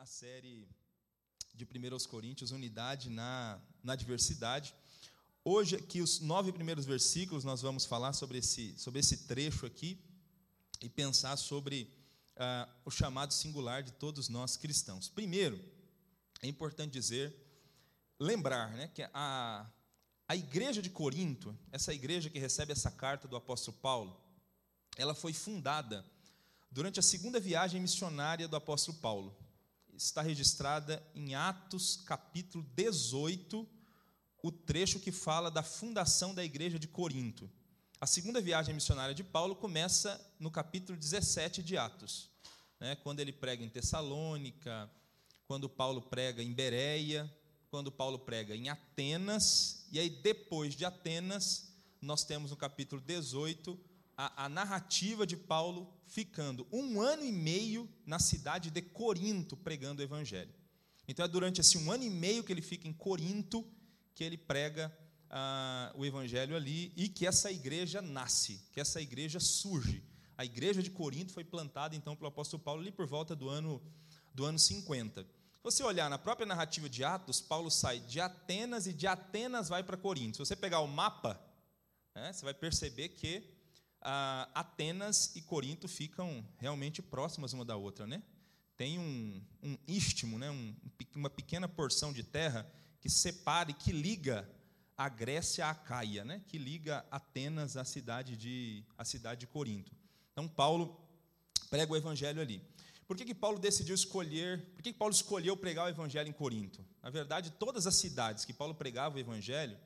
a série de 1 Coríntios, Unidade na, na Diversidade. Hoje, aqui, os nove primeiros versículos, nós vamos falar sobre esse, sobre esse trecho aqui e pensar sobre ah, o chamado singular de todos nós cristãos. Primeiro, é importante dizer, lembrar né, que a, a igreja de Corinto, essa igreja que recebe essa carta do apóstolo Paulo, ela foi fundada durante a segunda viagem missionária do apóstolo Paulo está registrada em Atos capítulo 18, o trecho que fala da fundação da igreja de Corinto. A segunda viagem missionária de Paulo começa no capítulo 17 de Atos, né, quando ele prega em Tessalônica, quando Paulo prega em Bereia, quando Paulo prega em Atenas, e aí depois de Atenas, nós temos no capítulo 18 a, a, narrativa de Paulo ficando um ano e meio na cidade de Corinto pregando o evangelho. Então é durante esse um ano e meio que ele fica em Corinto que ele prega ah, o evangelho ali e que essa igreja nasce, que essa igreja surge. A igreja de Corinto foi plantada então pelo apóstolo Paulo ali por volta do ano do ano 50. Se você olhar na própria narrativa de Atos, Paulo sai de Atenas e de Atenas vai para Corinto. Se você pegar o mapa, né, você vai perceber que ah, Atenas e Corinto ficam realmente próximas uma da outra, né? Tem um, um istmo, né? Um, uma pequena porção de terra que separa e que liga a Grécia à Caia, né? Que liga Atenas à cidade de à cidade de Corinto. Então Paulo prega o evangelho ali. Por que, que Paulo decidiu escolher? Por que, que Paulo escolheu pregar o evangelho em Corinto? Na verdade, todas as cidades que Paulo pregava o evangelho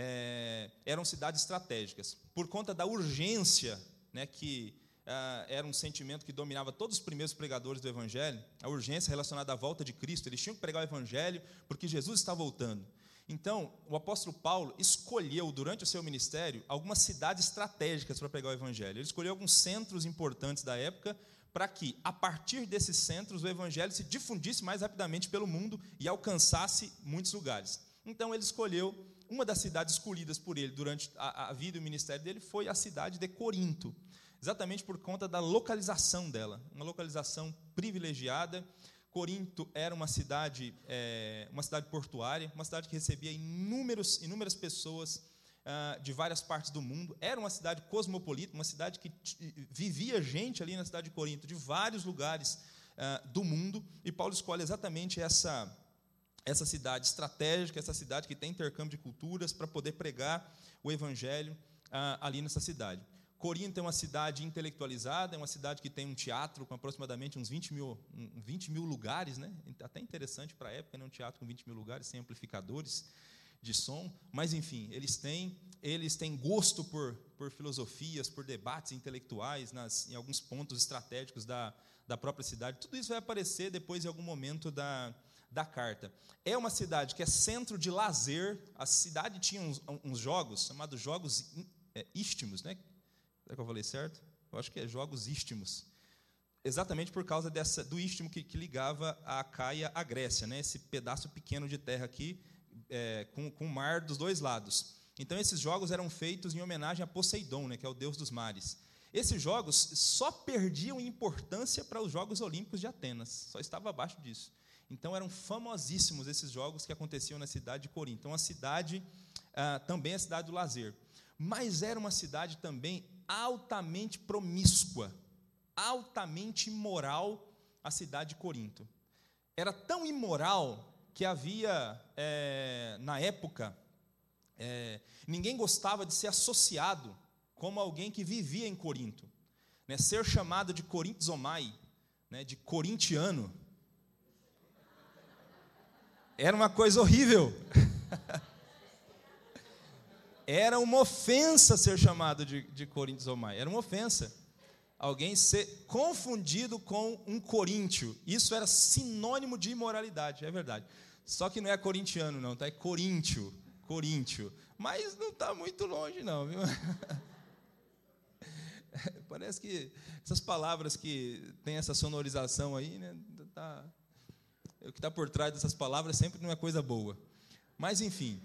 é, eram cidades estratégicas. Por conta da urgência, né, que ah, era um sentimento que dominava todos os primeiros pregadores do Evangelho, a urgência relacionada à volta de Cristo, eles tinham que pregar o Evangelho porque Jesus está voltando. Então, o apóstolo Paulo escolheu, durante o seu ministério, algumas cidades estratégicas para pregar o Evangelho. Ele escolheu alguns centros importantes da época para que, a partir desses centros, o Evangelho se difundisse mais rapidamente pelo mundo e alcançasse muitos lugares. Então, ele escolheu uma das cidades escolhidas por ele durante a, a vida e o ministério dele foi a cidade de Corinto, exatamente por conta da localização dela, uma localização privilegiada. Corinto era uma cidade, é, uma cidade portuária, uma cidade que recebia inúmeros, inúmeras pessoas ah, de várias partes do mundo. Era uma cidade cosmopolita, uma cidade que vivia gente ali na cidade de Corinto, de vários lugares ah, do mundo. E Paulo escolhe exatamente essa essa cidade estratégica, essa cidade que tem intercâmbio de culturas para poder pregar o evangelho ah, ali nessa cidade. Corinto é uma cidade intelectualizada, é uma cidade que tem um teatro com aproximadamente uns 20 mil, 20 mil lugares, né? até interessante para a época, né? um teatro com 20 mil lugares, sem amplificadores de som, mas enfim, eles têm, eles têm gosto por, por filosofias, por debates intelectuais nas, em alguns pontos estratégicos da, da própria cidade. Tudo isso vai aparecer depois em algum momento da, da carta. É uma cidade que é centro de lazer. A cidade tinha uns, uns jogos chamados jogos é, istmos, né? Será que eu falei certo? Eu acho que é jogos istmos. Exatamente por causa dessa, do istmo que, que ligava a Caia à Grécia, né? esse pedaço pequeno de terra aqui, é, com, com o mar dos dois lados. Então, esses jogos eram feitos em homenagem a Poseidon, né? que é o deus dos mares. Esses jogos só perdiam importância para os Jogos Olímpicos de Atenas, só estava abaixo disso. Então eram famosíssimos esses jogos que aconteciam na cidade de Corinto. Então a cidade ah, também é a cidade do lazer, mas era uma cidade também altamente promíscua, altamente imoral a cidade de Corinto. Era tão imoral que havia é, na época é, ninguém gostava de ser associado como alguém que vivia em Corinto, né? Ser chamado de Corintizomai, né? De corintiano era uma coisa horrível. Era uma ofensa ser chamado de, de mais. Era uma ofensa. Alguém ser confundido com um coríntio. Isso era sinônimo de imoralidade, é verdade. Só que não é corintiano, não, tá? É coríntio. Coríntio. Mas não está muito longe, não, viu? Parece que essas palavras que têm essa sonorização aí, né? Tá, o que está por trás dessas palavras sempre não é coisa boa. Mas, enfim,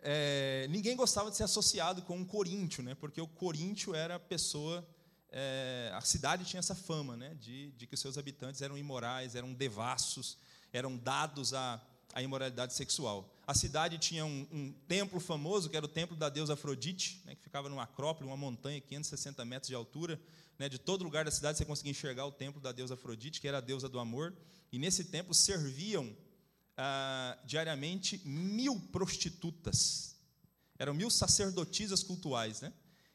é, ninguém gostava de ser associado com um coríntio, né? porque o coríntio era a pessoa é, a cidade tinha essa fama né, de, de que os seus habitantes eram imorais, eram devassos, eram dados à, à imoralidade sexual. A cidade tinha um, um, templo famoso, que era o templo da deusa Afrodite, né, que ficava numa acrópole, uma montanha, 560 metros de altura. Né, de todo lugar da cidade você conseguia enxergar o templo da deusa Afrodite, que era a deusa do amor. E nesse templo serviam ah, diariamente mil prostitutas. Eram mil sacerdotisas cultuais, né?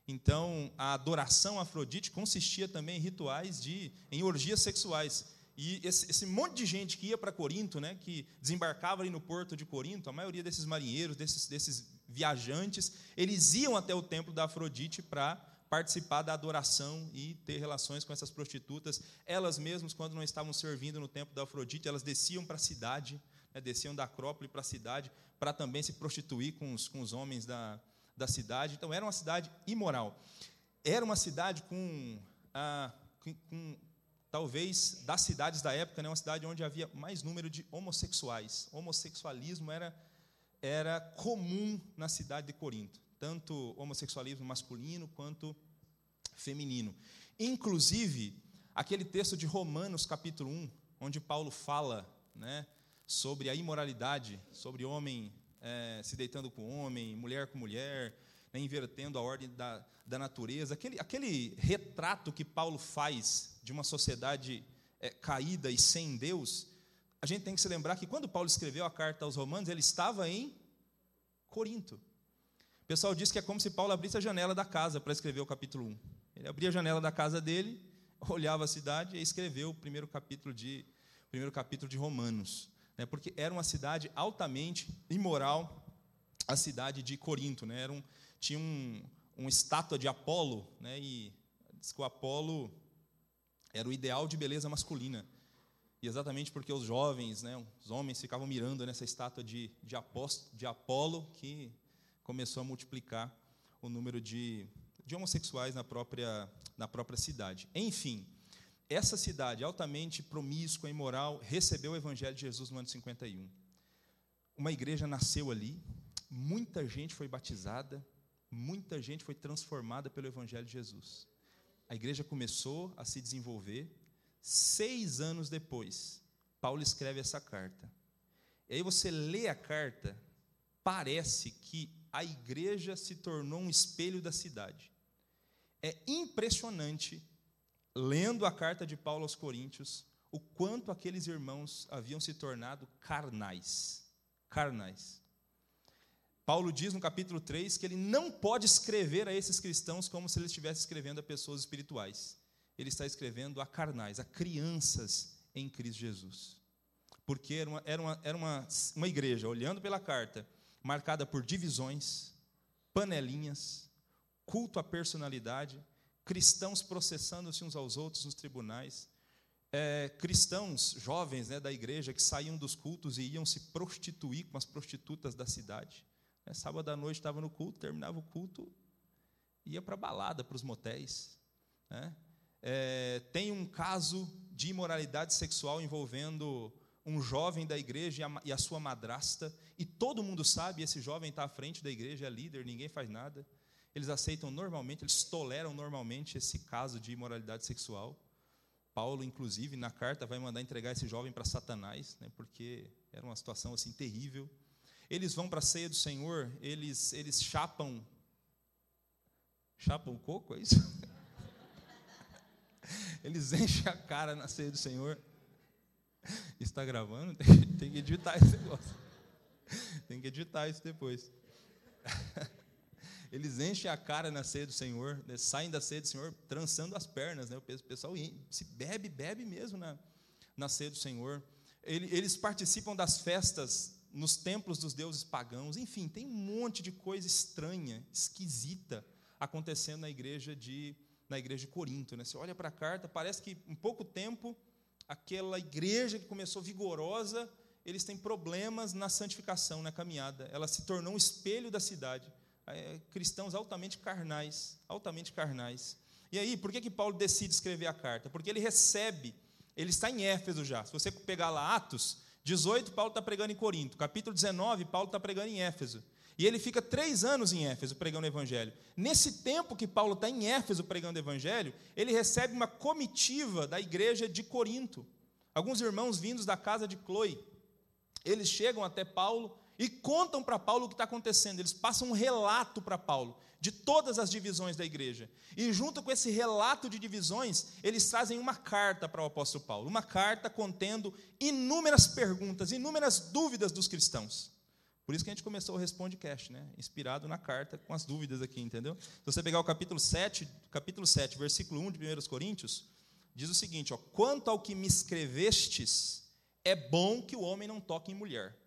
Então, a adoração a Afrodite consistia também em rituais de em orgias sexuais. E esse, esse monte de gente que ia para Corinto, né, que desembarcava ali no porto de Corinto, a maioria desses marinheiros, desses, desses viajantes, eles iam até o templo da Afrodite para participar da adoração e ter relações com essas prostitutas. Elas mesmas, quando não estavam servindo no templo da Afrodite, elas desciam para a cidade, né, desciam da Acrópole para a cidade, para também se prostituir com os, com os homens da, da cidade. Então, era uma cidade imoral. Era uma cidade com, ah, com, com talvez, das cidades da época, né, uma cidade onde havia mais número de homossexuais. Homossexualismo era, era comum na cidade de Corinto, tanto homossexualismo masculino quanto feminino. Inclusive, aquele texto de Romanos, capítulo 1, onde Paulo fala né, sobre a imoralidade, sobre homem é, se deitando com homem, mulher com mulher, né, invertendo a ordem da, da natureza. Aquele, aquele retrato que Paulo faz de uma sociedade é, caída e sem Deus, a gente tem que se lembrar que quando Paulo escreveu a carta aos Romanos, ele estava em Corinto. O pessoal diz que é como se Paulo abrisse a janela da casa para escrever o capítulo 1. Ele abria a janela da casa dele, olhava a cidade e escreveu o primeiro capítulo de, primeiro capítulo de Romanos né, porque era uma cidade altamente imoral, a cidade de Corinto. Né, era um, tinha um, uma estátua de Apolo, né, e diz que o Apolo era o ideal de beleza masculina. E exatamente porque os jovens, né, os homens ficavam mirando nessa estátua de, de, de Apolo, que começou a multiplicar o número de, de homossexuais na própria, na própria cidade. Enfim, essa cidade altamente promíscua e imoral recebeu o evangelho de Jesus no ano 51. Uma igreja nasceu ali, muita gente foi batizada, muita gente foi transformada pelo evangelho de Jesus. A igreja começou a se desenvolver. Seis anos depois, Paulo escreve essa carta. E aí você lê a carta, parece que a igreja se tornou um espelho da cidade. É impressionante lendo a carta de Paulo aos Coríntios, o quanto aqueles irmãos haviam se tornado carnais. Carnais. Paulo diz no capítulo 3 que ele não pode escrever a esses cristãos como se ele estivesse escrevendo a pessoas espirituais. Ele está escrevendo a carnais, a crianças em Cristo Jesus. Porque era uma, era uma, era uma, uma igreja, olhando pela carta, marcada por divisões, panelinhas, culto à personalidade, cristãos processando-se uns aos outros nos tribunais, é, cristãos jovens né, da igreja que saíam dos cultos e iam se prostituir com as prostitutas da cidade. É, sábado à noite estava no culto, terminava o culto, ia para a balada, para os motéis. Né? É, tem um caso de imoralidade sexual envolvendo um jovem da igreja e a, sua madrasta, e todo mundo sabe, esse jovem está à frente da igreja, é líder, ninguém faz nada eles aceitam normalmente, eles toleram normalmente esse caso de imoralidade sexual. Paulo, inclusive, na carta, vai mandar entregar esse jovem para Satanás, né, porque era uma situação assim terrível. Eles vão para a ceia do Senhor, eles, eles chapam. Chapam o coco, é isso? Eles enchem a cara na ceia do Senhor. Está gravando? Tem, tem que editar esse negócio. Tem que editar isso depois. eles enchem a cara na ceia do Senhor, né, saem da ceia do Senhor trançando as pernas. Né, o pessoal se bebe, bebe mesmo na, na ceia do Senhor. Eles participam das festas nos templos dos deuses pagãos. Enfim, tem um monte de coisa estranha, esquisita acontecendo na igreja de, na igreja de Corinto. Né? Você olha para a carta, parece que em pouco tempo, aquela igreja que começou vigorosa, eles têm problemas na santificação, na caminhada. Ela se tornou um espelho da cidade é, cristãos altamente carnais, altamente carnais. E aí, por que, que Paulo decide escrever a carta? Porque ele recebe, ele está em Éfeso já. Se você pegar lá Atos 18, Paulo está pregando em Corinto. Capítulo 19, Paulo está pregando em Éfeso. E ele fica três anos em Éfeso pregando o Evangelho. Nesse tempo que Paulo está em Éfeso pregando o Evangelho, ele recebe uma comitiva da igreja de Corinto. Alguns irmãos vindos da casa de Chloe. Eles chegam até Paulo e contam para Paulo o que está acontecendo. Eles passam um relato para Paulo de todas as divisões da igreja. E junto com esse relato de divisões, eles trazem uma carta para o apóstolo Paulo, uma carta contendo inúmeras perguntas, inúmeras dúvidas dos cristãos. Por isso que a gente começou o Responde Cast, né? Inspirado na carta com as dúvidas aqui, entendeu? Se você pegar o capítulo 7, capítulo 7, versículo 1 de 1 Coríntios, diz o seguinte, ó: "Quanto ao que me escrevestes, é bom que o homem não toque em mulher."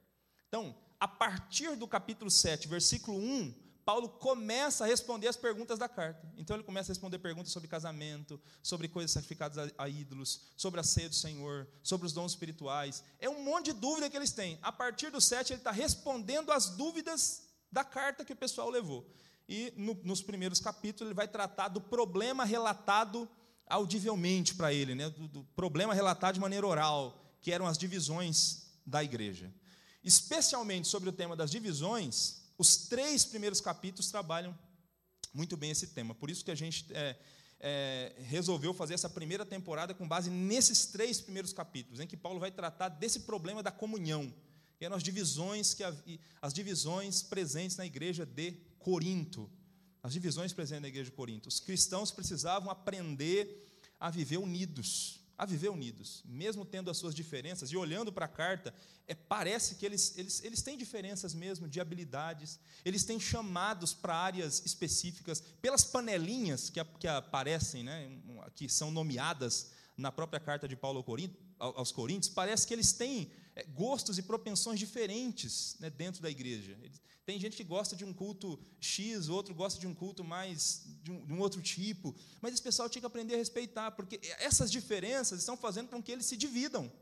Então, a partir do capítulo 7, versículo 1, Paulo começa a responder as perguntas da carta. Então ele começa a responder perguntas sobre casamento, sobre coisas sacrificadas a, ídolos, sobre a ceia do Senhor, sobre os dons espirituais. É um monte de dúvida que eles têm. A partir do 7, ele está respondendo as dúvidas da carta que o pessoal levou. E no, nos primeiros capítulos ele vai tratar do problema relatado audivelmente para ele, né? Do, do problema relatado de maneira oral, que eram as divisões da igreja. Especialmente sobre o tema das divisões, os três primeiros capítulos trabalham muito bem esse tema. Por isso que a gente é, é, resolveu fazer essa primeira temporada com base nesses três primeiros capítulos, em que Paulo vai tratar desse problema da comunhão, que eram as divisões, que, as divisões presentes na igreja de Corinto. As divisões presentes na igreja de Corinto. Os cristãos precisavam aprender a viver unidos a viver unidos, mesmo tendo as suas diferenças, e olhando para a carta, é, parece que eles, eles, eles têm diferenças mesmo de habilidades, eles têm chamados para áreas específicas, pelas panelinhas que, que aparecem, né, que são nomeadas na própria carta de Paulo aos Coríntios, parece que eles têm é, gostos e propensões diferentes né, dentro da igreja. Tem gente que gosta de um culto X, outro gosta de um culto mais de um, de um, outro tipo, mas esse pessoal tinha que aprender a respeitar, porque essas diferenças estão fazendo com que eles se dividam,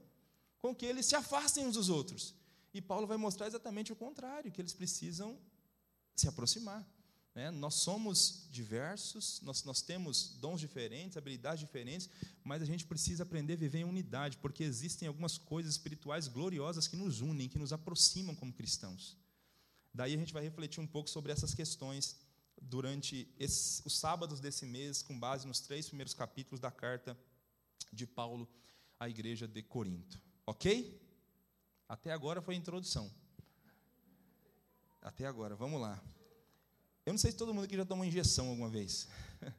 com que eles se afastem uns dos outros. E Paulo vai mostrar exatamente o contrário, que eles precisam se aproximar. Né? Nós somos diversos, nós, nós temos dons diferentes, habilidades diferentes, mas a gente precisa aprender a viver em unidade, porque existem algumas coisas espirituais gloriosas que nos unem, que nos aproximam como cristãos. Daí a gente vai refletir um pouco sobre essas questões durante esse, os sábados desse mês, com base nos três primeiros capítulos da carta de Paulo à igreja de Corinto. Ok? Até agora foi a introdução. Até agora, vamos lá. Eu não sei se todo mundo aqui já tomou injeção alguma vez.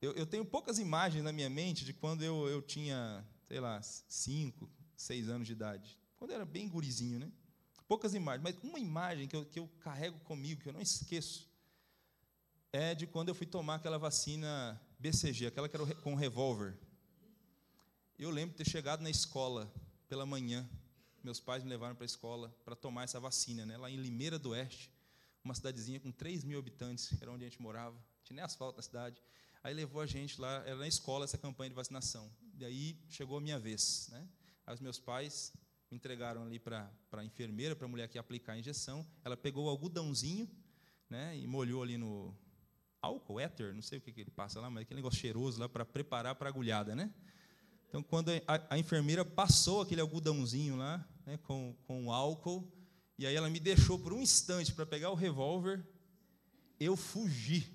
Eu, eu, tenho poucas imagens na minha mente de quando eu, eu tinha, sei lá, cinco, seis anos de idade. Quando eu era bem gurizinho, né? Poucas imagens, mas uma imagem que eu, que eu carrego comigo, que eu não esqueço, é de quando eu fui tomar aquela vacina BCG, aquela que era com revólver. Eu lembro de ter chegado na escola pela manhã. Meus pais me levaram para a escola para tomar essa vacina, né? lá em Limeira do Oeste uma cidadezinha com 3 mil habitantes, era onde a gente morava, não tinha nem asfalto na cidade. Aí levou a gente lá, era na escola essa campanha de vacinação. E aí chegou a minha vez. Né? Aí os meus pais me entregaram ali para a enfermeira, para a mulher que ia aplicar a injeção. Ela pegou o algodãozinho né, e molhou ali no álcool, éter, não sei o que, que ele passa lá, mas aquele negócio cheiroso lá para preparar para a agulhada. Né? Então, quando a, a, enfermeira passou aquele algodãozinho lá, né, com, com o álcool, e aí ela me deixou por um instante para pegar o revólver. Eu fugi.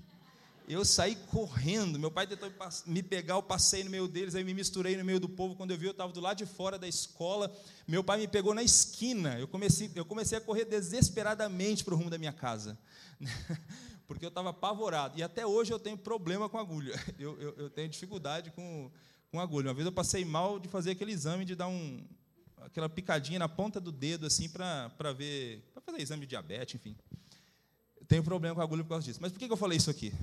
Eu saí correndo. Meu pai tentou me pegar, eu passei no meio deles, aí me misturei no meio do povo. Quando eu vi, eu estava do lado de fora da escola. Meu pai me pegou na esquina. Eu comecei, eu comecei a correr desesperadamente para o rumo da minha casa. Porque eu estava apavorado. E até hoje eu tenho problema com agulha. Eu, eu, eu tenho dificuldade com, com agulha. Uma vez eu passei mal de fazer aquele exame de dar um, aquela picadinha na ponta do dedo, assim, para ver, para fazer exame de diabetes, enfim. tenho problema com a agulha por causa disso. Mas por que eu falei isso aqui?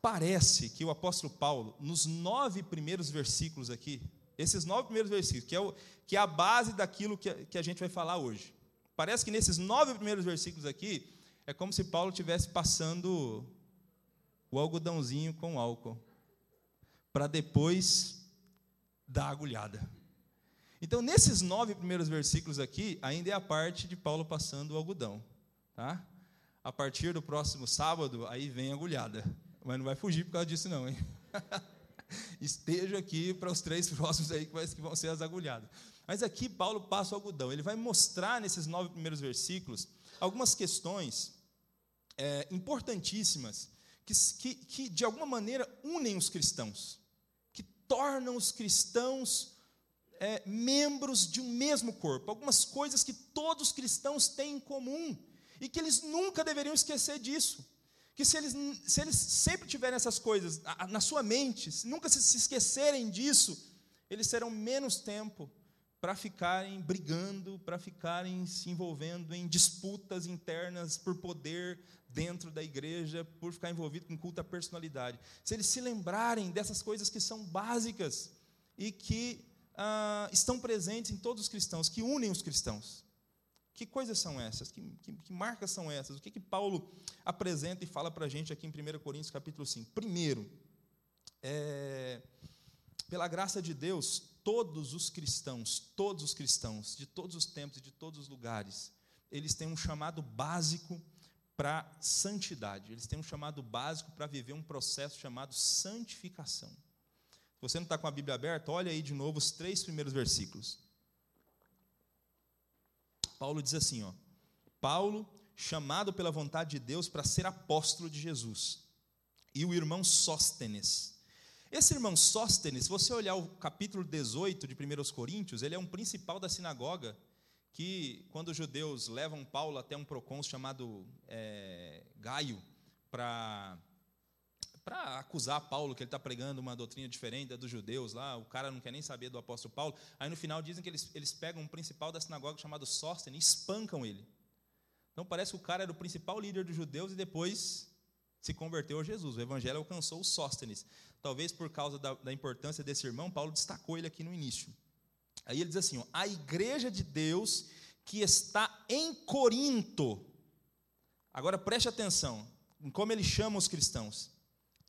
Parece que o apóstolo Paulo, nos nove primeiros versículos aqui, esses nove primeiros versículos, que é, o, que é a base daquilo que a, que a gente vai falar hoje, parece que nesses nove primeiros versículos aqui, é como se Paulo estivesse passando o algodãozinho com álcool, para depois dar a agulhada. Então, nesses nove primeiros versículos aqui, ainda é a parte de Paulo passando o algodão. Tá? A partir do próximo sábado, aí vem a agulhada. Mas não vai fugir por causa disso, não, hein? Esteja aqui para os três próximos aí que vão ser as agulhadas. Mas aqui Paulo passa o algodão. Ele vai mostrar nesses nove primeiros versículos algumas questões é, importantíssimas que, que, que, de alguma maneira, unem os cristãos, que tornam os cristãos é, membros de um mesmo corpo. Algumas coisas que todos os cristãos têm em comum e que eles nunca deveriam esquecer disso. Que se eles, se eles sempre tiverem essas coisas na sua mente, se nunca se esquecerem disso, eles terão menos tempo para ficarem brigando, para ficarem se envolvendo em disputas internas por poder dentro da igreja, por ficar envolvido com culto à personalidade. Se eles se lembrarem dessas coisas que são básicas e que ah, estão presentes em todos os cristãos, que unem os cristãos. Que coisas são essas? Que, que, que marcas são essas? O que, que Paulo apresenta e fala para a gente aqui em 1 Coríntios capítulo 5? Primeiro, é, pela graça de Deus, todos os cristãos, todos os cristãos, de todos os tempos e de todos os lugares, eles têm um chamado básico para santidade. Eles têm um chamado básico para viver um processo chamado santificação. Você não está com a Bíblia aberta, olha aí de novo os três primeiros versículos. Paulo diz assim, ó: Paulo, chamado pela vontade de Deus para ser apóstolo de Jesus, e o irmão Sóstenes, esse irmão Sóstenes, se você olhar o capítulo 18 de 1 Coríntios, ele é um principal da sinagoga que, quando os judeus levam Paulo até um procônsul chamado é, Gaio, para para acusar Paulo que ele está pregando uma doutrina diferente da dos judeus lá, o cara não quer nem saber do apóstolo Paulo. Aí no final dizem que eles, eles pegam um principal da sinagoga chamado Sóstenes e espancam ele. Então parece que o cara era o principal líder dos judeus e depois se converteu a Jesus. O evangelho alcançou o Sóstenes. Talvez por causa da, da, importância desse irmão, Paulo destacou ele aqui no início. Aí ele diz assim: ó, a igreja de Deus que está em Corinto. Agora preste atenção em como ele chama os cristãos,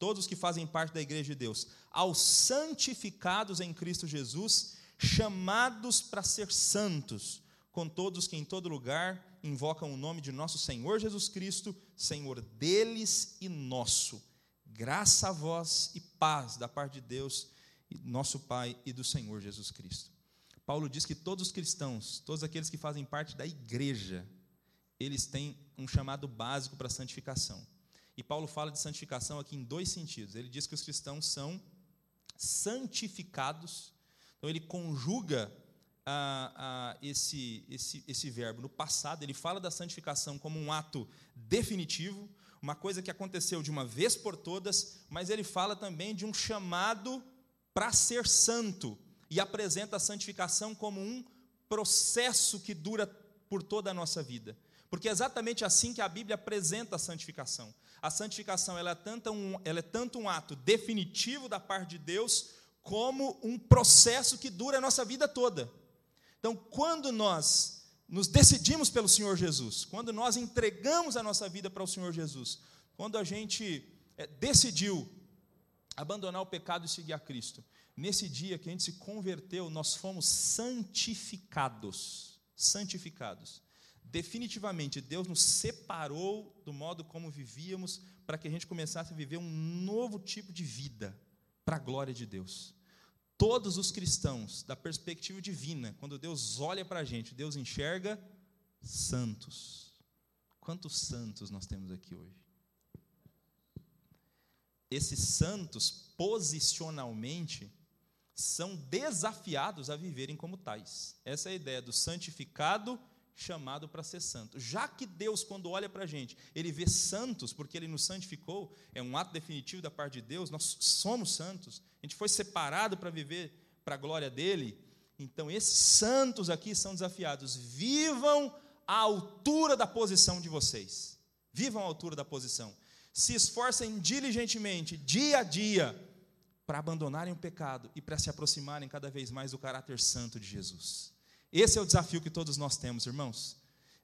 todos que fazem parte da igreja de Deus, aos santificados em Cristo Jesus, chamados para ser santos, com todos que em todo lugar invocam o nome de nosso Senhor Jesus Cristo, Senhor deles e nosso. Graça a vós e paz da parte de Deus, nosso Pai e do Senhor Jesus Cristo. Paulo diz que todos os cristãos, todos aqueles que fazem parte da igreja, eles têm um chamado básico para a santificação. E Paulo fala de santificação aqui em dois sentidos. Ele diz que os cristãos são santificados, então ele conjuga esse, esse, esse verbo no passado, ele fala da santificação como um ato definitivo, uma coisa que aconteceu de uma vez por todas, mas ele fala também de um chamado para ser santo e apresenta a santificação como um processo que dura por toda a nossa vida. Porque é exatamente assim que a Bíblia apresenta a santificação. A santificação ela é, tanto um, ela é tanto um ato definitivo da parte de Deus, como um processo que dura a nossa vida toda. Então, quando nós nos decidimos pelo Senhor Jesus, quando nós entregamos a nossa vida para o Senhor Jesus, quando a gente é, decidiu abandonar o pecado e seguir a Cristo, nesse dia que a gente se converteu, nós fomos santificados. Santificados. Definitivamente, Deus nos separou do modo como vivíamos para que a gente começasse a viver um novo tipo de vida para a glória de Deus todos os cristãos, da perspectiva divina, quando Deus olha para a gente, Deus enxerga santos. Quantos santos nós temos aqui hoje? Esses santos, posicionalmente, são desafiados a viverem como tais. Essa é a ideia do santificado chamado para ser santo. Já que Deus, quando olha para a gente, ele vê santos, porque ele nos santificou, é um ato definitivo da parte de Deus, nós somos santos, a gente foi separado para viver para a glória dele. Então, esses santos aqui são desafiados. Vivam à altura da posição de vocês. Vivam à altura da posição. Se esforcem diligentemente, dia a dia, para abandonarem o pecado e para se aproximarem cada vez mais do caráter santo de Jesus. Esse é o desafio que todos nós temos, irmãos.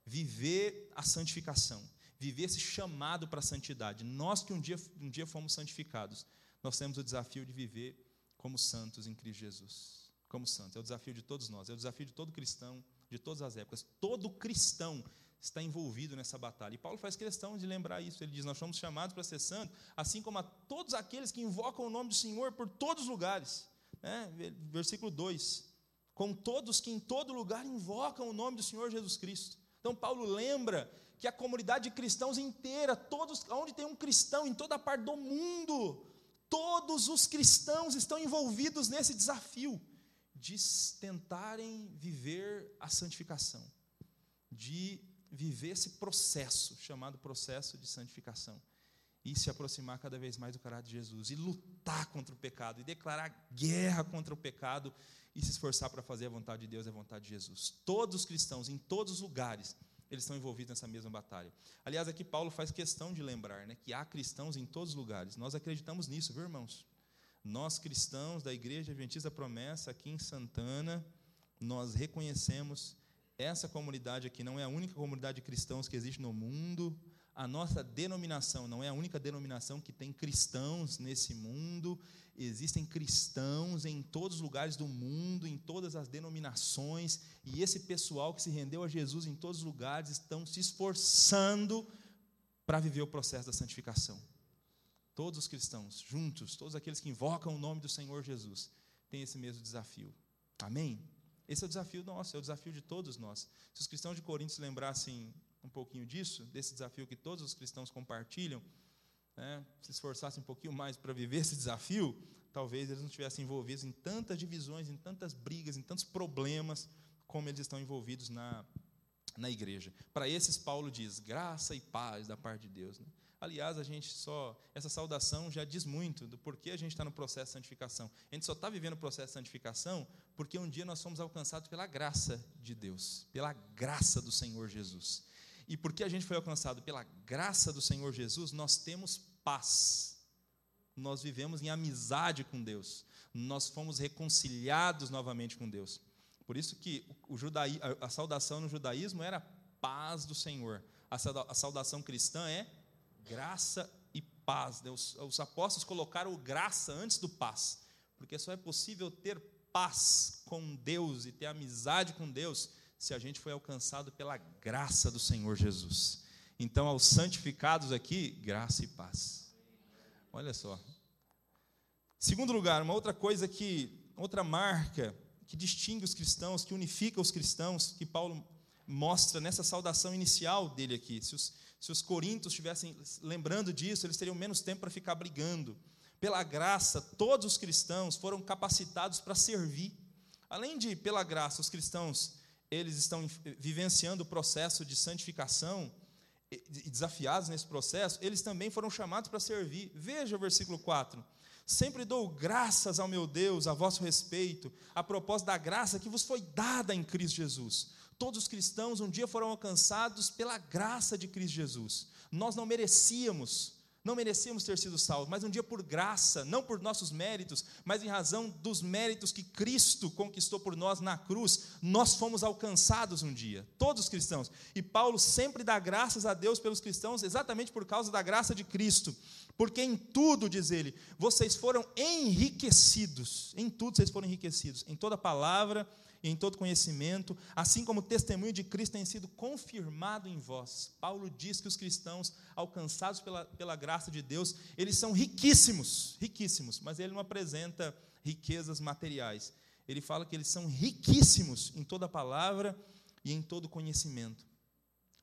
Viver a santificação, viver esse chamado para a santidade. Nós que um dia, um dia fomos santificados, nós temos o desafio de viver como santos em Cristo Jesus. Como santos. É o desafio de todos nós, é o desafio de todo cristão, de todas as épocas. Todo cristão está envolvido nessa batalha. E Paulo faz questão de lembrar isso. Ele diz: Nós somos chamados para ser santos, assim como a todos aqueles que invocam o nome do Senhor por todos os lugares. É, versículo 2: com todos que em todo lugar invocam o nome do Senhor Jesus Cristo. Então, Paulo lembra que a comunidade de cristãos inteira, todos, onde tem um cristão em toda parte do mundo, todos os cristãos estão envolvidos nesse desafio de tentarem viver a santificação, de viver esse processo, chamado processo de santificação, e se aproximar cada vez mais do caráter de Jesus, e lutar contra o pecado, e declarar guerra contra o pecado, e se esforçar para fazer a vontade de Deus e a vontade de Jesus. Todos os cristãos, em todos os lugares, eles estão envolvidos nessa mesma batalha. Aliás, aqui Paulo faz questão de lembrar né, que há cristãos em todos os lugares. Nós acreditamos nisso, viu, irmãos? Nós, cristãos da Igreja Adventista Promessa, aqui em Santana, nós reconhecemos essa comunidade aqui não é a única comunidade de cristãos que existe no mundo. A nossa denominação não é a única denominação que tem cristãos nesse mundo. Existem cristãos em todos os lugares do mundo, em todas as denominações, e esse pessoal que se rendeu a Jesus em todos os lugares estão se esforçando para viver o processo da santificação. Todos os cristãos, juntos, todos aqueles que invocam o nome do Senhor Jesus, têm esse mesmo desafio. Amém? Esse é o desafio nosso, é o desafio de todos nós. Se os cristãos de Corinto se lembrassem um pouquinho disso, desse desafio que todos os cristãos compartilham, né, se esforçassem um pouquinho mais para viver esse desafio, talvez eles não estivessem envolvidos em tantas divisões, em tantas brigas, em tantos problemas, como eles estão envolvidos na, na igreja. Para esses, Paulo diz: graça e paz da parte de Deus. Né? Aliás, a gente só. Essa saudação já diz muito do porquê a gente está no processo de santificação. A gente só está vivendo o processo de santificação porque um dia nós fomos alcançados pela graça de Deus, pela graça do Senhor Jesus. E porque a gente foi alcançado pela graça do Senhor Jesus, nós temos paz. Nós vivemos em amizade com Deus. Nós fomos reconciliados novamente com Deus. Por isso que o judaí, a saudação no judaísmo era paz do Senhor. A saudação cristã é graça e paz. Os, os apóstolos colocaram graça antes do paz, porque só é possível ter paz com Deus e ter amizade com Deus se a gente foi alcançado pela graça do Senhor Jesus. Então, aos santificados aqui, graça e paz. Olha só. Segundo lugar, uma outra coisa que, outra marca que distingue os cristãos, que unifica os cristãos, que Paulo mostra nessa saudação inicial dele aqui. Se os, se os coríntios estivessem lembrando disso, eles teriam menos tempo para ficar brigando. Pela graça, todos os cristãos foram capacitados para servir. Além de, pela graça, os cristãos eles estão vivenciando o processo de santificação e desafiados nesse processo, eles também foram chamados para servir. Veja o versículo 4. Sempre dou graças ao meu Deus a vosso respeito, a propósito da graça que vos foi dada em Cristo Jesus Todos os cristãos um dia foram alcançados pela graça de Cristo Jesus. Nós não merecíamos, não merecíamos ter sido salvos, mas um dia por graça, não por nossos méritos, mas em razão dos méritos que Cristo conquistou por nós na cruz, nós fomos alcançados um dia, todos os cristãos. E Paulo sempre dá graças a Deus pelos cristãos, exatamente por causa da graça de Cristo. Porque em tudo, diz ele, vocês foram enriquecidos. Em tudo vocês foram enriquecidos. Em toda palavra, e em todo conhecimento, assim como o testemunho de Cristo tem sido confirmado em vós. Paulo diz que os cristãos, alcançados pela, pela graça de Deus, eles são riquíssimos, riquíssimos, mas ele não apresenta riquezas materiais. Ele fala que eles são riquíssimos em toda palavra e em todo conhecimento.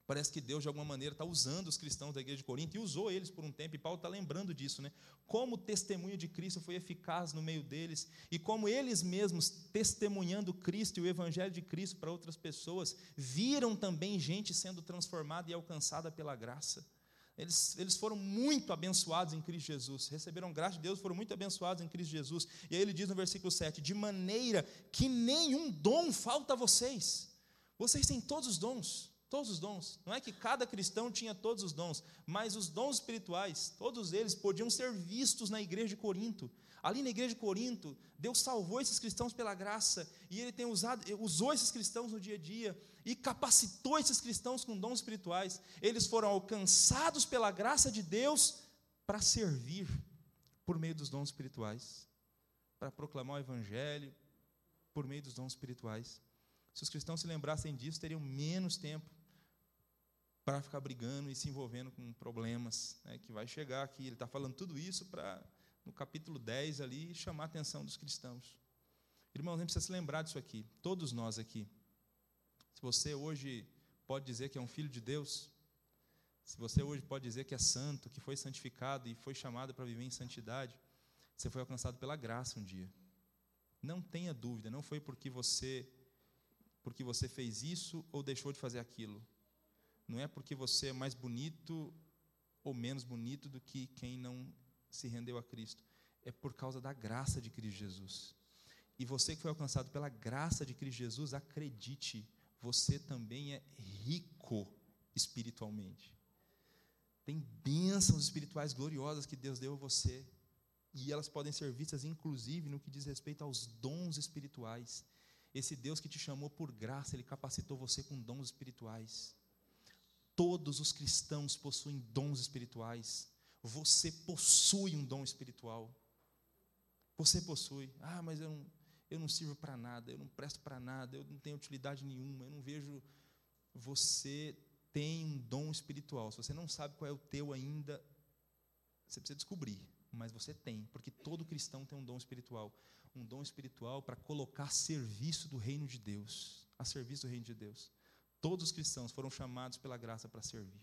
Parece que Deus, de alguma maneira, está usando os cristãos da igreja de Corinto e usou eles por um tempo, e Paulo está lembrando disso, né? Como o testemunho de Cristo foi eficaz no meio deles, e como eles mesmos, testemunhando Cristo e o Evangelho de Cristo para outras pessoas, viram também gente sendo transformada e alcançada pela graça. Eles, eles foram muito abençoados em Cristo Jesus, receberam graça de Deus, foram muito abençoados em Cristo Jesus. E aí ele diz no versículo 7: De maneira que nenhum dom falta a vocês, vocês têm todos os dons. Todos os dons. Não é que cada cristão tinha todos os dons, mas os dons espirituais, todos eles podiam ser vistos na igreja de Corinto. Ali na igreja de Corinto, Deus salvou esses cristãos pela graça, e Ele tem usado, usou esses cristãos no dia a dia, e capacitou esses cristãos com dons espirituais. Eles foram alcançados pela graça de Deus para servir por meio dos dons espirituais, para proclamar o Evangelho por meio dos dons espirituais. Se os cristãos se lembrassem disso, teriam menos tempo para ficar brigando e se envolvendo com problemas, né, que vai chegar aqui. Ele está falando tudo isso para, no capítulo 10 ali, chamar a atenção dos cristãos. Irmãos, a gente precisa se lembrar disso aqui, todos nós aqui. Se você hoje pode dizer que é um filho de Deus, se você hoje pode dizer que é santo, que foi santificado e foi chamado para viver em santidade, você foi alcançado pela graça um dia. Não tenha dúvida, não foi porque você porque você fez isso ou deixou de fazer aquilo. Não é porque você é mais bonito ou menos bonito do que quem não se rendeu a Cristo. É por causa da graça de Cristo Jesus. E você que foi alcançado pela graça de Cristo Jesus, acredite, você também é rico espiritualmente. Tem bênçãos espirituais gloriosas que Deus deu a você. E elas podem ser vistas, inclusive, no que diz respeito aos dons espirituais. Esse Deus que te chamou por graça, Ele capacitou você com dons espirituais. Todos os cristãos possuem dons espirituais. Você possui um dom espiritual. Você possui. Ah, mas eu não, eu não sirvo para nada, eu não presto para nada, eu não tenho utilidade nenhuma, eu não vejo. Você tem um dom espiritual. Se você não sabe qual é o teu ainda, você precisa descobrir, mas você tem, porque todo cristão tem um dom espiritual um dom espiritual para colocar a serviço do reino de Deus, a serviço do reino de Deus. Todos os cristãos foram chamados pela graça para servir.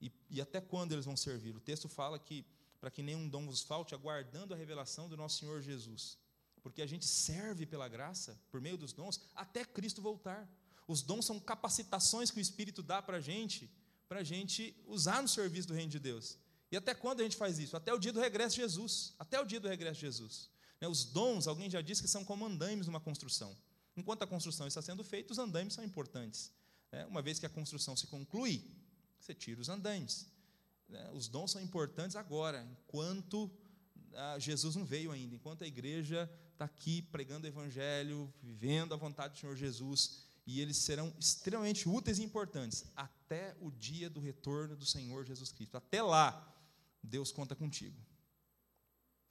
E, e até quando eles vão servir? O texto fala que para que nenhum dom vos falte, aguardando a revelação do nosso Senhor Jesus. Porque a gente serve pela graça, por meio dos dons, até Cristo voltar. Os dons são capacitações que o Espírito dá para a gente, para a gente usar no serviço do reino de Deus. E até quando a gente faz isso? Até o dia do regresso de Jesus. Até o dia do regresso de Jesus. Né, os dons, alguém já disse que são como andaimes numa construção. Enquanto a construção está sendo feita, os andaimes são importantes. Né, uma vez que a construção se conclui, você tira os andaimes. Né, os dons são importantes agora, enquanto ah, Jesus não veio ainda, enquanto a igreja está aqui pregando o Evangelho, vivendo a vontade do Senhor Jesus, e eles serão extremamente úteis e importantes até o dia do retorno do Senhor Jesus Cristo. Até lá, Deus conta contigo.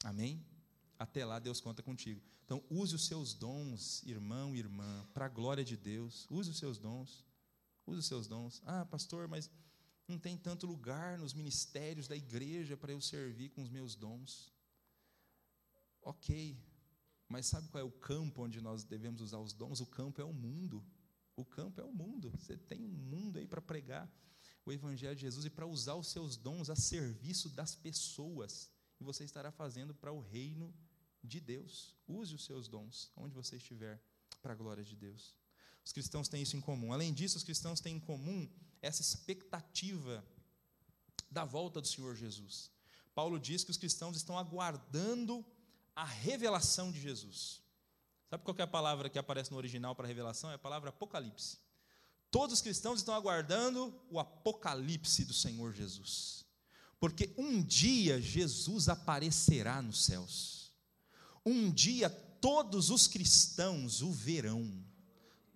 Amém? Até lá, Deus conta contigo. Então, use os seus dons, irmão e irmã, para a glória de Deus. Use os seus dons. Use os seus dons. Ah, pastor, mas não tem tanto lugar nos ministérios da igreja para eu servir com os meus dons. Ok, mas sabe qual é o campo onde nós devemos usar os dons? O campo é o mundo. O campo é o mundo. Você tem um mundo aí para pregar o Evangelho de Jesus e para usar os seus dons a serviço das pessoas. E você estará fazendo para o reino de Deus. Use os seus dons onde você estiver, para a glória de Deus. Os cristãos têm isso em comum. Além disso, os cristãos têm em comum essa expectativa da volta do Senhor Jesus. Paulo diz que os cristãos estão aguardando a revelação de Jesus. Sabe qual é a palavra que aparece no original para revelação? É a palavra Apocalipse. Todos os cristãos estão aguardando o Apocalipse do Senhor Jesus. Porque um dia Jesus aparecerá nos céus. Um dia todos os cristãos o verão.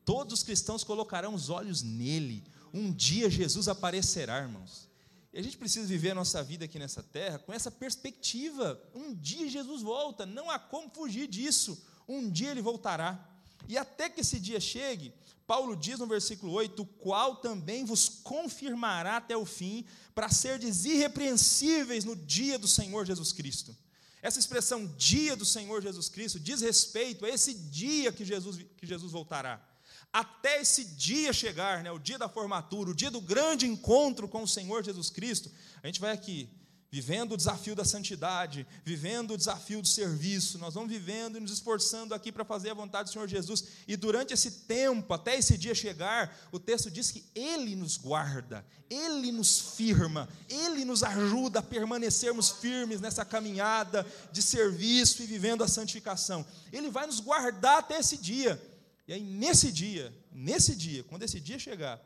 Todos os cristãos colocarão os olhos nele. Um dia Jesus aparecerá, irmãos. E a gente precisa viver a nossa vida aqui nessa terra com essa perspectiva. Um dia Jesus volta, não há como fugir disso. Um dia ele voltará. E até que esse dia chegue, Paulo diz no versículo 8: o qual também vos confirmará até o fim, para serdes irrepreensíveis no dia do Senhor Jesus Cristo. Essa expressão dia do Senhor Jesus Cristo diz respeito a esse dia que Jesus, que Jesus voltará. Até esse dia chegar, né, o dia da formatura, o dia do grande encontro com o Senhor Jesus Cristo, a gente vai aqui vivendo o desafio da santidade, vivendo o desafio do serviço. Nós vamos vivendo e nos esforçando aqui para fazer a vontade do Senhor Jesus. E durante esse tempo, até esse dia chegar, o texto diz que Ele nos guarda, Ele nos firma, Ele nos ajuda a permanecermos firmes nessa caminhada de serviço e vivendo a santificação. Ele vai nos guardar até esse dia. E aí, nesse dia, nesse dia, quando esse dia chegar,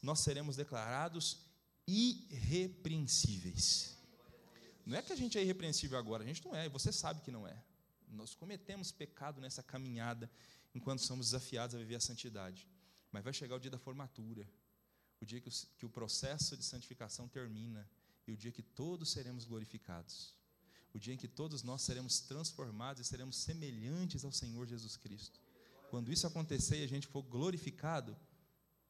nós seremos declarados irrepreensíveis. Não é que a gente é irrepreensível agora, a gente não é, e você sabe que não é. Nós cometemos pecado nessa caminhada enquanto somos desafiados a viver a santidade. Mas vai chegar o dia da formatura, o dia que o, que o processo de santificação termina e o dia que todos seremos glorificados. O dia em que todos nós seremos transformados e seremos semelhantes ao Senhor Jesus Cristo. Quando isso acontecer e a gente for glorificado,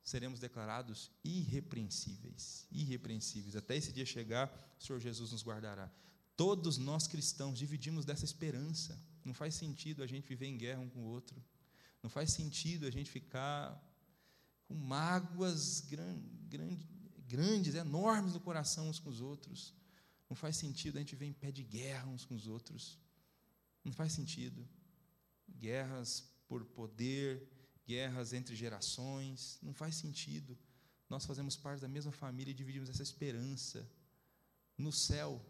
seremos declarados irrepreensíveis. Irrepreensíveis. Até esse dia chegar, o Senhor Jesus nos guardará. Todos nós cristãos dividimos dessa esperança. Não faz sentido a gente viver em guerra um com o outro. Não faz sentido a gente ficar com mágoas gran, gran, grandes, enormes no coração uns com os outros. Não faz sentido a gente ver em pé de guerra uns com os outros. Não faz sentido. Guerras por poder, guerras entre gerações, não faz sentido. Nós fazemos parte da mesma família e dividimos essa esperança. No céu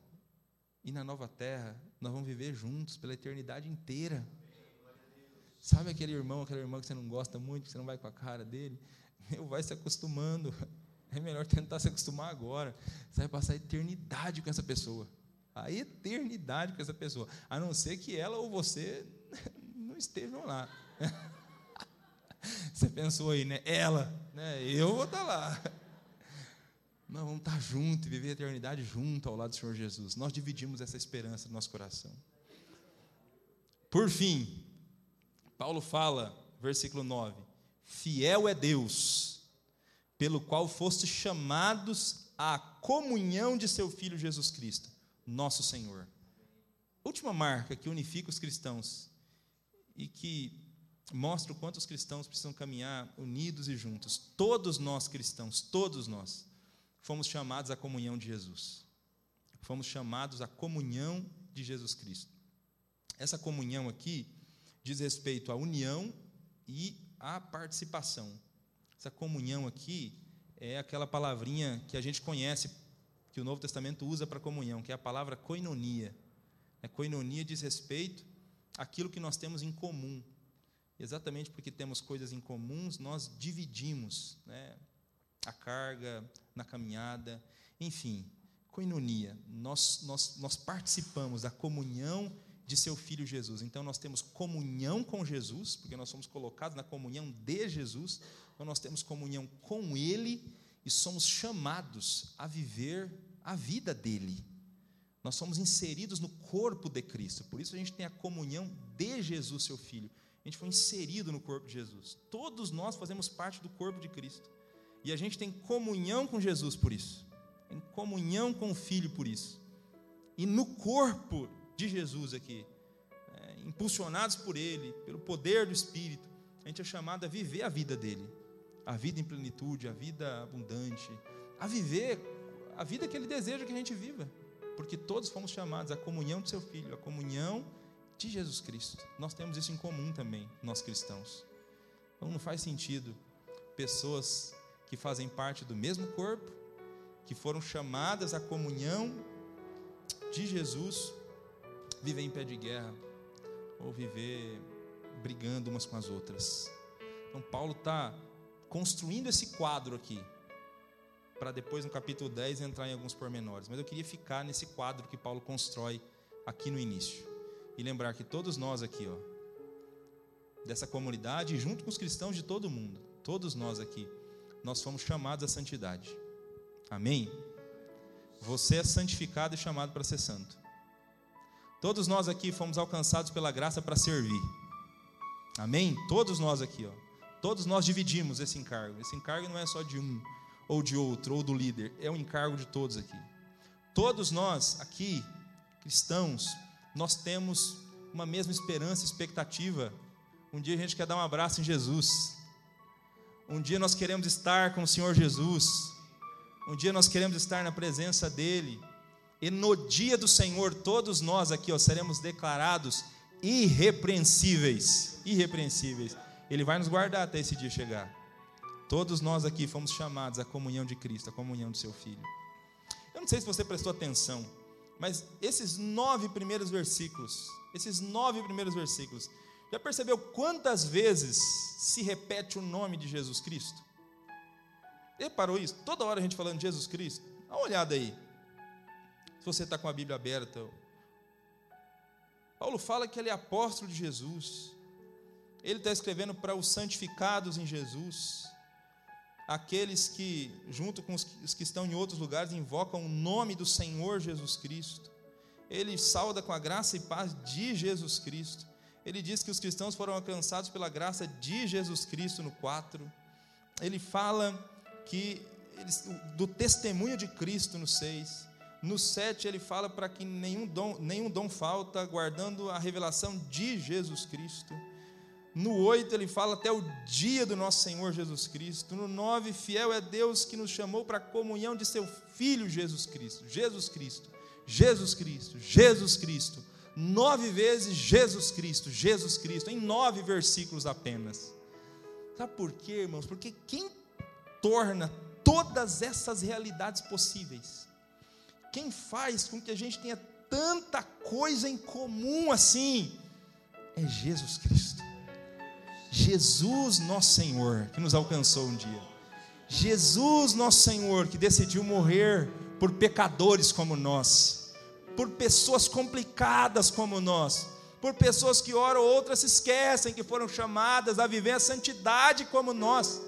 e na nova terra, nós vamos viver juntos pela eternidade inteira. Sabe aquele irmão, aquela irmã que você não gosta muito, que você não vai com a cara dele? Meu, vai se acostumando. É melhor tentar se acostumar agora. Você vai passar a eternidade com essa pessoa. A eternidade com essa pessoa. A não ser que ela ou você não estejam lá. Você pensou aí, né? Ela, né? Eu vou estar lá. Nós vamos estar juntos e viver a eternidade junto ao lado do Senhor Jesus. Nós dividimos essa esperança no nosso coração. Por fim, Paulo fala, versículo 9: Fiel é Deus, pelo qual fostes chamados à comunhão de seu Filho Jesus Cristo, nosso Senhor. Última marca que unifica os cristãos e que mostra o quanto os cristãos precisam caminhar unidos e juntos. Todos nós cristãos, todos nós, fomos chamados à comunhão de Jesus. Fomos chamados à comunhão de Jesus Cristo. Essa comunhão aqui diz respeito à união e à participação. Essa comunhão aqui é aquela palavrinha que a gente conhece, que o Novo Testamento usa para comunhão, que é a palavra koinonia. A koinonia diz respeito àquilo que nós temos em comum. Exatamente porque temos coisas em comuns, nós dividimos né, a carga na caminhada, enfim, koinonia. Nós, nós, nós participamos da comunhão de seu Filho Jesus. Então, nós temos comunhão com Jesus, porque nós somos colocados na comunhão de Jesus, então nós temos comunhão com Ele e somos chamados a viver a vida dele. Nós somos inseridos no corpo de Cristo, por isso a gente tem a comunhão de Jesus, seu Filho. A gente foi inserido no corpo de Jesus. Todos nós fazemos parte do corpo de Cristo. E a gente tem comunhão com Jesus por isso. Tem comunhão com o Filho por isso. E no corpo de Jesus aqui, é, impulsionados por Ele, pelo poder do Espírito, a gente é chamado a viver a vida dele, a vida em plenitude, a vida abundante, a viver a vida que Ele deseja que a gente viva, porque todos fomos chamados à comunhão do Seu Filho, à comunhão de Jesus Cristo. Nós temos isso em comum também, nós cristãos. Então não faz sentido pessoas que fazem parte do mesmo corpo, que foram chamadas à comunhão de Jesus, viver em pé de guerra ou viver brigando umas com as outras. Então, Paulo está construindo esse quadro aqui, para depois no capítulo 10 entrar em alguns pormenores. Mas eu queria ficar nesse quadro que Paulo constrói aqui no início. E lembrar que todos nós aqui, ó, dessa comunidade, junto com os cristãos de todo mundo, todos nós aqui, nós fomos chamados à santidade. Amém? Você é santificado e chamado para ser santo. Todos nós aqui fomos alcançados pela graça para servir. Amém? Todos nós aqui, ó. Todos nós dividimos esse encargo. Esse encargo não é só de um ou de outro ou do líder, é um encargo de todos aqui. Todos nós aqui, cristãos, nós temos uma mesma esperança, expectativa. Um dia a gente quer dar um abraço em Jesus. Um dia nós queremos estar com o Senhor Jesus. Um dia nós queremos estar na presença dele. E no dia do Senhor, todos nós aqui ó, seremos declarados irrepreensíveis. Irrepreensíveis. Ele vai nos guardar até esse dia chegar. Todos nós aqui fomos chamados à comunhão de Cristo, à comunhão do seu Filho. Eu não sei se você prestou atenção, mas esses nove primeiros versículos, esses nove primeiros versículos, já percebeu quantas vezes se repete o nome de Jesus Cristo? Reparou isso? Toda hora a gente falando de Jesus Cristo. Dá uma olhada aí se você está com a Bíblia aberta. Paulo fala que ele é apóstolo de Jesus. Ele está escrevendo para os santificados em Jesus, aqueles que, junto com os que estão em outros lugares, invocam o nome do Senhor Jesus Cristo. Ele sauda com a graça e paz de Jesus Cristo. Ele diz que os cristãos foram alcançados pela graça de Jesus Cristo no 4. Ele fala que do testemunho de Cristo no 6. No 7 ele fala para que nenhum dom, nenhum dom falta, guardando a revelação de Jesus Cristo. No 8 ele fala até o dia do nosso Senhor Jesus Cristo. No 9, fiel é Deus que nos chamou para a comunhão de seu Filho Jesus Cristo. Jesus Cristo, Jesus Cristo, Jesus Cristo. Nove vezes Jesus Cristo, Jesus Cristo, em nove versículos apenas. Sabe por quê, irmãos? Porque quem torna todas essas realidades possíveis, quem faz com que a gente tenha tanta coisa em comum assim, é Jesus Cristo. Jesus, nosso Senhor, que nos alcançou um dia. Jesus, nosso Senhor, que decidiu morrer por pecadores como nós, por pessoas complicadas como nós, por pessoas que oram, outras se esquecem que foram chamadas a viver a santidade como nós.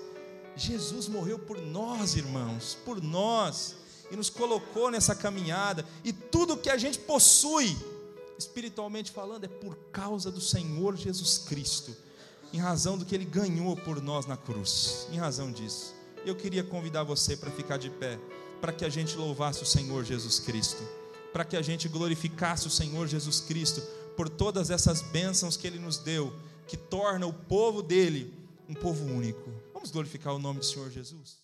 Jesus morreu por nós, irmãos, por nós, e nos colocou nessa caminhada, e tudo que a gente possui, espiritualmente falando, é por causa do Senhor Jesus Cristo em razão do que ele ganhou por nós na cruz, em razão disso. Eu queria convidar você para ficar de pé, para que a gente louvasse o Senhor Jesus Cristo, para que a gente glorificasse o Senhor Jesus Cristo por todas essas bênçãos que ele nos deu, que torna o povo dele um povo único. Vamos glorificar o nome do Senhor Jesus.